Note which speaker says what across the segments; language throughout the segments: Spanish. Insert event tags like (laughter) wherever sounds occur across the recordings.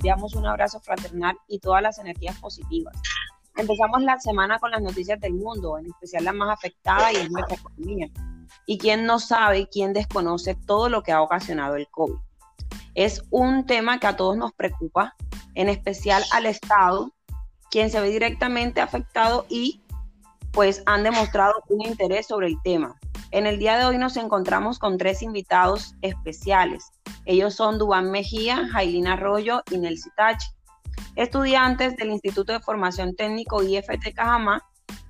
Speaker 1: enviamos un abrazo fraternal y todas las energías positivas. Empezamos la semana con las noticias del mundo, en especial la más afectada y es nuestra economía. Y quién no sabe, quién desconoce todo lo que ha ocasionado el COVID. Es un tema que a todos nos preocupa, en especial al Estado, quien se ve directamente afectado y pues han demostrado un interés sobre el tema. En el día de hoy nos encontramos con tres invitados especiales. Ellos son Dubán Mejía, Jailina Arroyo y Nelsi Tachi, estudiantes del Instituto de Formación Técnico IFT Cajamá,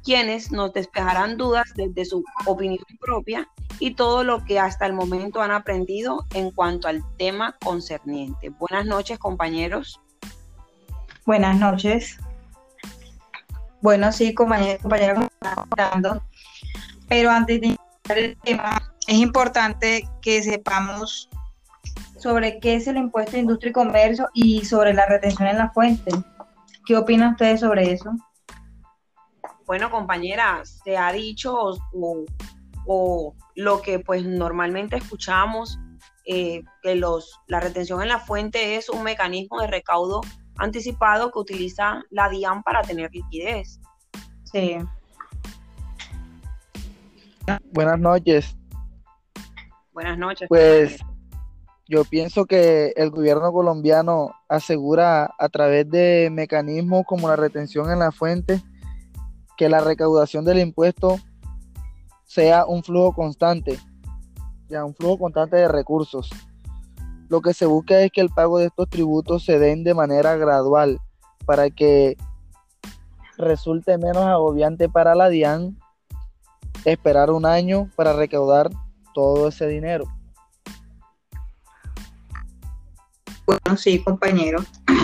Speaker 1: quienes nos despejarán dudas desde su opinión propia y todo lo que hasta el momento han aprendido en cuanto al tema concerniente. Buenas noches, compañeros.
Speaker 2: Buenas noches. Bueno, sí, compañeros, compañeros, pero antes de iniciar el tema, es importante que sepamos sobre qué es el impuesto de industria y comercio y sobre la retención en la fuente. ¿Qué opinan ustedes sobre eso?
Speaker 1: Bueno, compañera, se ha dicho o, lo que pues normalmente escuchamos, eh, que los, la retención en la fuente es un mecanismo de recaudo anticipado que utiliza la DIAN para tener liquidez.
Speaker 2: Sí.
Speaker 3: Buenas noches.
Speaker 1: Buenas noches.
Speaker 3: Pues yo pienso que el gobierno colombiano asegura a través de mecanismos como la retención en la fuente que la recaudación del impuesto sea un flujo constante, ya un flujo constante de recursos. Lo que se busca es que el pago de estos tributos se den de manera gradual para que resulte menos agobiante para la DIAN esperar un año para recaudar todo ese dinero.
Speaker 2: Bueno, sí, compañero. (clears throat)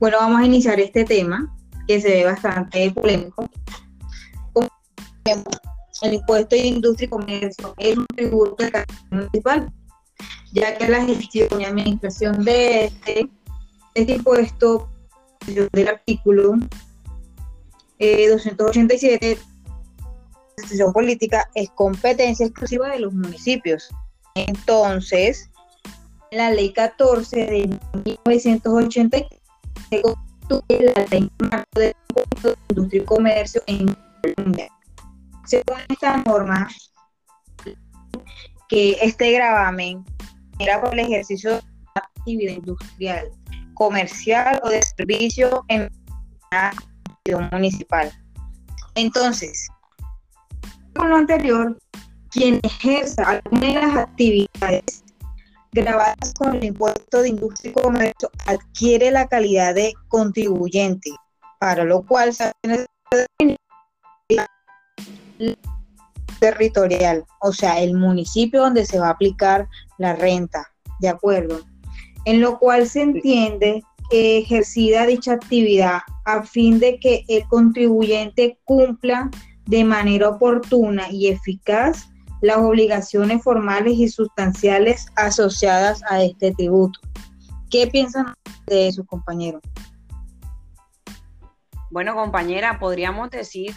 Speaker 2: Bueno, vamos a iniciar este tema que se ve bastante polémico. El impuesto de industria y comercio es un tributo municipal ya que la gestión y administración de este, este impuesto del artículo 287 de la Constitución Política es competencia exclusiva de los municipios. Entonces, la ley 14 de 1980 se constituye la ley de industria y comercio en Colombia. Según esta norma, que este gravamen era por el ejercicio de actividad industrial, comercial o de servicio en la municipal. Entonces, con lo anterior, quien ejerza alguna de las actividades grabadas con el impuesto de industria y comercio adquiere la calidad de contribuyente, para lo cual se territorial, o sea, el municipio donde se va a aplicar la renta, ¿de acuerdo? En lo cual se entiende que ejercida dicha actividad a fin de que el contribuyente cumpla de manera oportuna y eficaz las obligaciones formales y sustanciales asociadas a este tributo. ¿Qué piensan de eso, compañero?
Speaker 1: Bueno, compañera, podríamos decir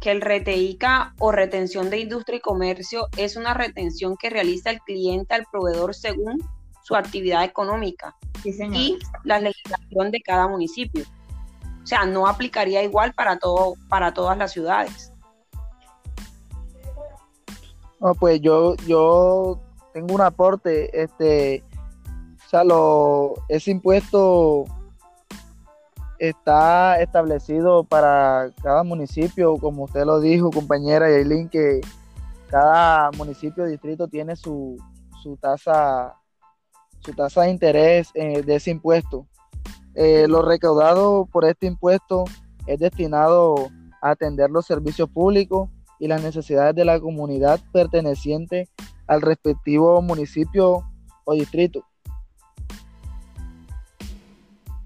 Speaker 1: que el RTICA o retención de industria y comercio es una retención que realiza el cliente al proveedor según su actividad económica y la legislación de cada municipio. O sea, no aplicaría igual para todo, para todas las ciudades.
Speaker 3: No, pues yo, yo tengo un aporte, este, o sea, lo, ese impuesto está establecido para cada municipio, como usted lo dijo, compañera Yailin, que cada municipio, distrito tiene su, su tasa su tasa de interés eh, de ese impuesto. Eh, lo recaudado por este impuesto es destinado a atender los servicios públicos y las necesidades de la comunidad perteneciente al respectivo municipio o distrito.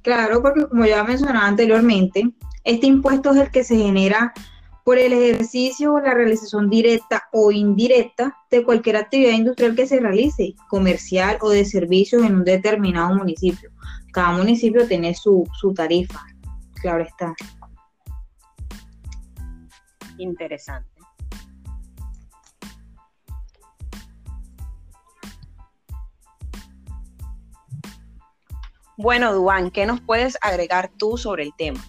Speaker 2: Claro, porque como ya mencionaba anteriormente, este impuesto es el que se genera por el ejercicio o la realización directa o indirecta de cualquier actividad industrial que se realice, comercial o de servicios en un determinado municipio. Cada municipio tiene su, su tarifa, claro está.
Speaker 1: Interesante. Bueno, Duan, ¿qué nos puedes agregar tú sobre el tema?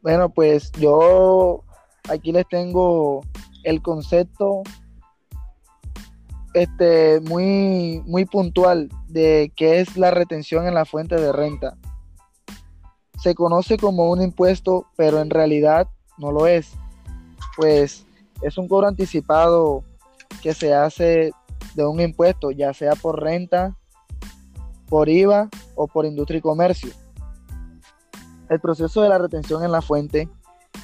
Speaker 3: Bueno, pues yo aquí les tengo el concepto este, muy, muy puntual de qué es la retención en la fuente de renta. Se conoce como un impuesto, pero en realidad no lo es, pues es un cobro anticipado que se hace de un impuesto, ya sea por renta, por IVA o por industria y comercio. El proceso de la retención en la fuente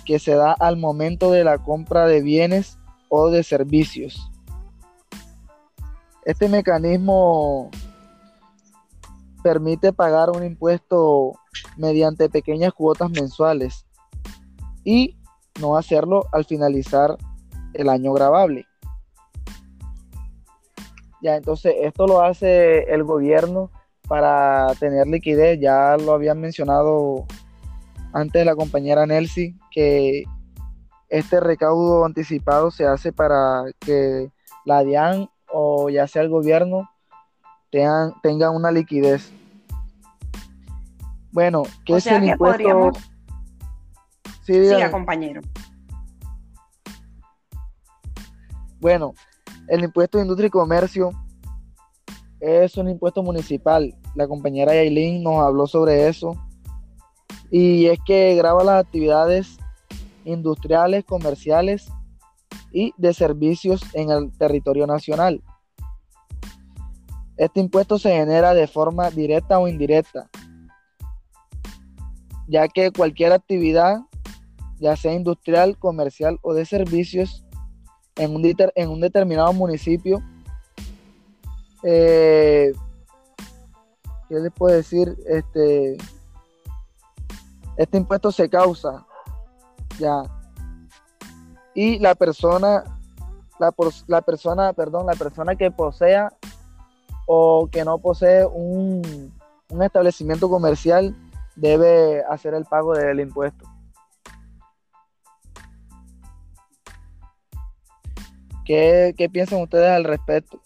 Speaker 3: que se da al momento de la compra de bienes o de servicios. Este mecanismo permite pagar un impuesto mediante pequeñas cuotas mensuales y no hacerlo al finalizar el año grabable. Ya, entonces esto lo hace el gobierno para tener liquidez. Ya lo habían mencionado antes la compañera Nelsi, que este recaudo anticipado se hace para que la DIAN o ya sea el gobierno tengan, tengan una liquidez. Bueno, ¿qué es el impuesto?
Speaker 1: Sí, Siga, compañero.
Speaker 3: Bueno, el impuesto de industria y comercio es un impuesto municipal. La compañera Yailin nos habló sobre eso. Y es que graba las actividades industriales, comerciales y de servicios en el territorio nacional. Este impuesto se genera de forma directa o indirecta, ya que cualquier actividad, ya sea industrial, comercial o de servicios, en un, en un determinado municipio, eh, ¿qué les puedo decir? Este, este impuesto se causa ya y la persona la, la, persona perdón la persona que posea o que no posee un, un establecimiento comercial debe hacer el pago del impuesto ¿Qué, ¿Qué, piensan ustedes al respecto?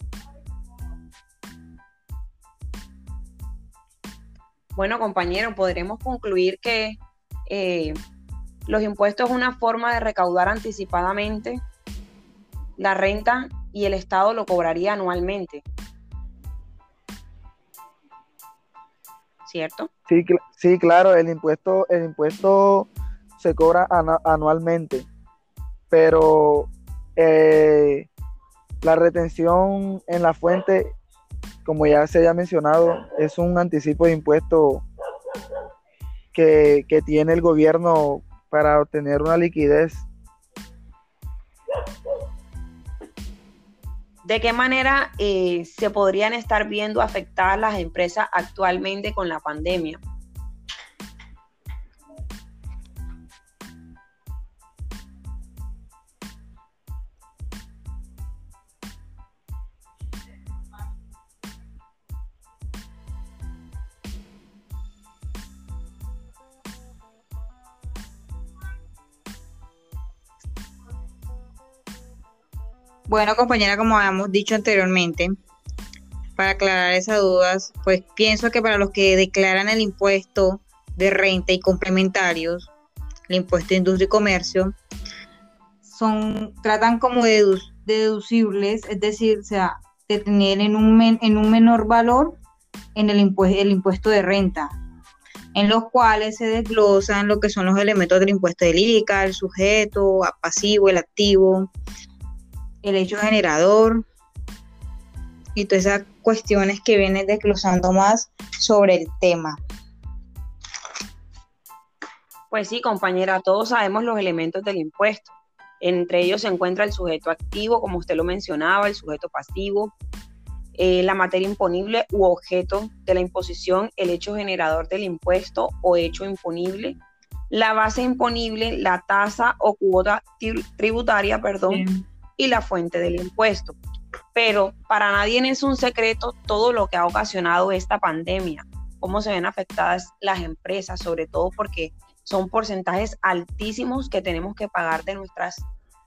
Speaker 1: Bueno, compañero, podremos concluir que eh, los impuestos es una forma de recaudar anticipadamente la renta y el Estado lo cobraría anualmente. ¿Cierto?
Speaker 3: Sí, sí claro, el impuesto, el impuesto se cobra anualmente, pero eh, la retención en la fuente como ya se haya mencionado, es un anticipo de impuesto que, tiene el gobierno para obtener una liquidez.
Speaker 1: ¿De qué manera eh, se podrían estar viendo afectadas las empresas actualmente con la pandemia?
Speaker 2: Bueno, compañera, como habíamos dicho anteriormente, para aclarar esas dudas, pues pienso que para los que declaran el impuesto de renta y complementarios, el impuesto de industria y comercio, son, tratan como deducibles, es decir, o sea, de tener en un, en un menor valor en el, impuesto, el impuesto de renta, en los cuales se desglosan lo que son los elementos del impuesto del ICA, el sujeto, pasivo, el activo, el hecho generador y todas esas cuestiones que vienen desglosando más sobre el tema.
Speaker 1: Pues sí, compañera, todos sabemos los elementos del impuesto. Entre ellos se encuentra el sujeto activo, como usted lo mencionaba, el sujeto pasivo, eh, la materia imponible u objeto de la imposición, el hecho generador del impuesto o hecho imponible, la base imponible, la tasa o cuota tributaria, perdón, y la fuente del impuesto. Pero para nadie es un secreto todo lo que ha ocasionado esta pandemia, cómo se ven afectadas las empresas, sobre todo porque son porcentajes altísimos que tenemos que pagar de nuestras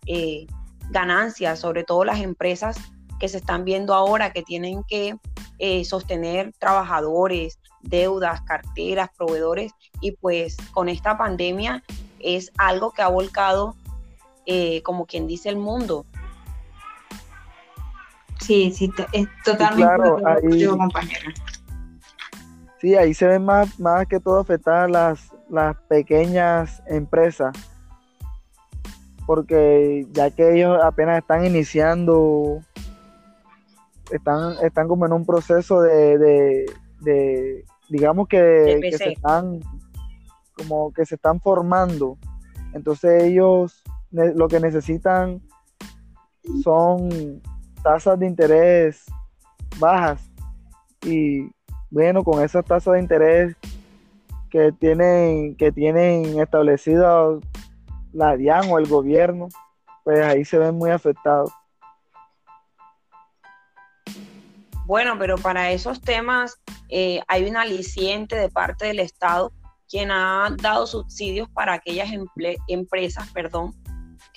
Speaker 1: eh, ganancias, sobre todo las empresas que se están viendo ahora, que tienen que eh, sostener trabajadores, deudas, carteras, proveedores y pues con esta pandemia es algo que ha volcado, eh, como quien dice, el mundo.
Speaker 2: Sí, sí, es totalmente
Speaker 3: claro, ahí, compañera. Sí, ahí se ven más, más que todo afectadas las, las pequeñas empresas, porque ya que ellos apenas están iniciando, están, están como en un proceso de, de, digamos que, que, se están como que se están formando. Entonces ellos lo que necesitan son tasas de interés bajas y bueno, con esas tasas de interés que tienen, que tienen establecido la DIAN o el gobierno, pues ahí se ven muy afectados.
Speaker 1: Bueno, pero para esos temas eh, hay un aliciente de parte del Estado quien ha dado subsidios para aquellas empresas, perdón,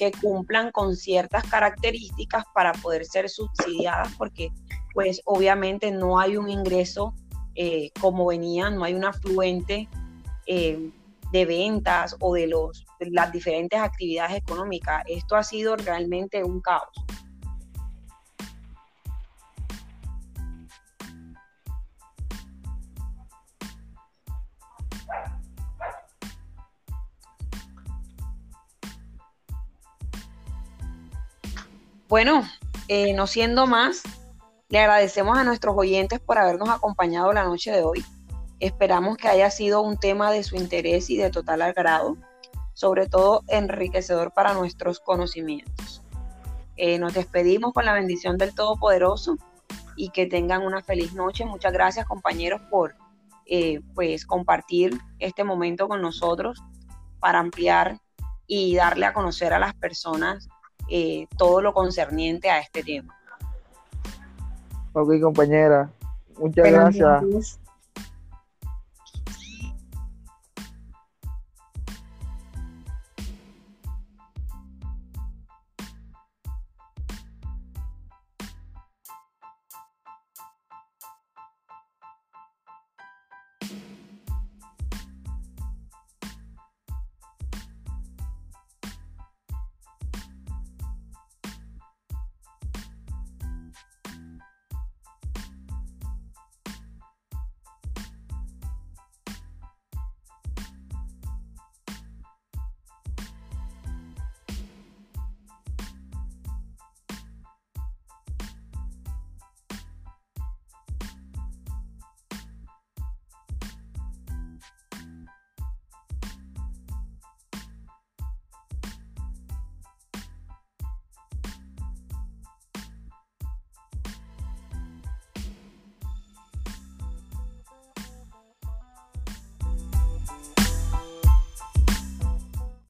Speaker 1: que cumplan con ciertas características para poder ser subsidiadas, porque pues obviamente no hay un ingreso eh, como venía, no hay un afluente eh, de ventas o de, los, de las diferentes actividades económicas. Esto ha sido realmente un caos. Bueno, eh, no siendo más, le agradecemos a nuestros oyentes por habernos acompañado la noche de hoy. Esperamos que haya sido un tema de su interés y de total agrado, sobre todo enriquecedor para nuestros conocimientos. Eh, nos despedimos con la bendición del Todopoderoso y que tengan una feliz noche. Muchas gracias compañeros por eh, pues compartir este momento con nosotros para ampliar y darle a conocer a las personas eh, todo lo concerniente a este tema.
Speaker 3: Ok, compañera. Muchas gracias.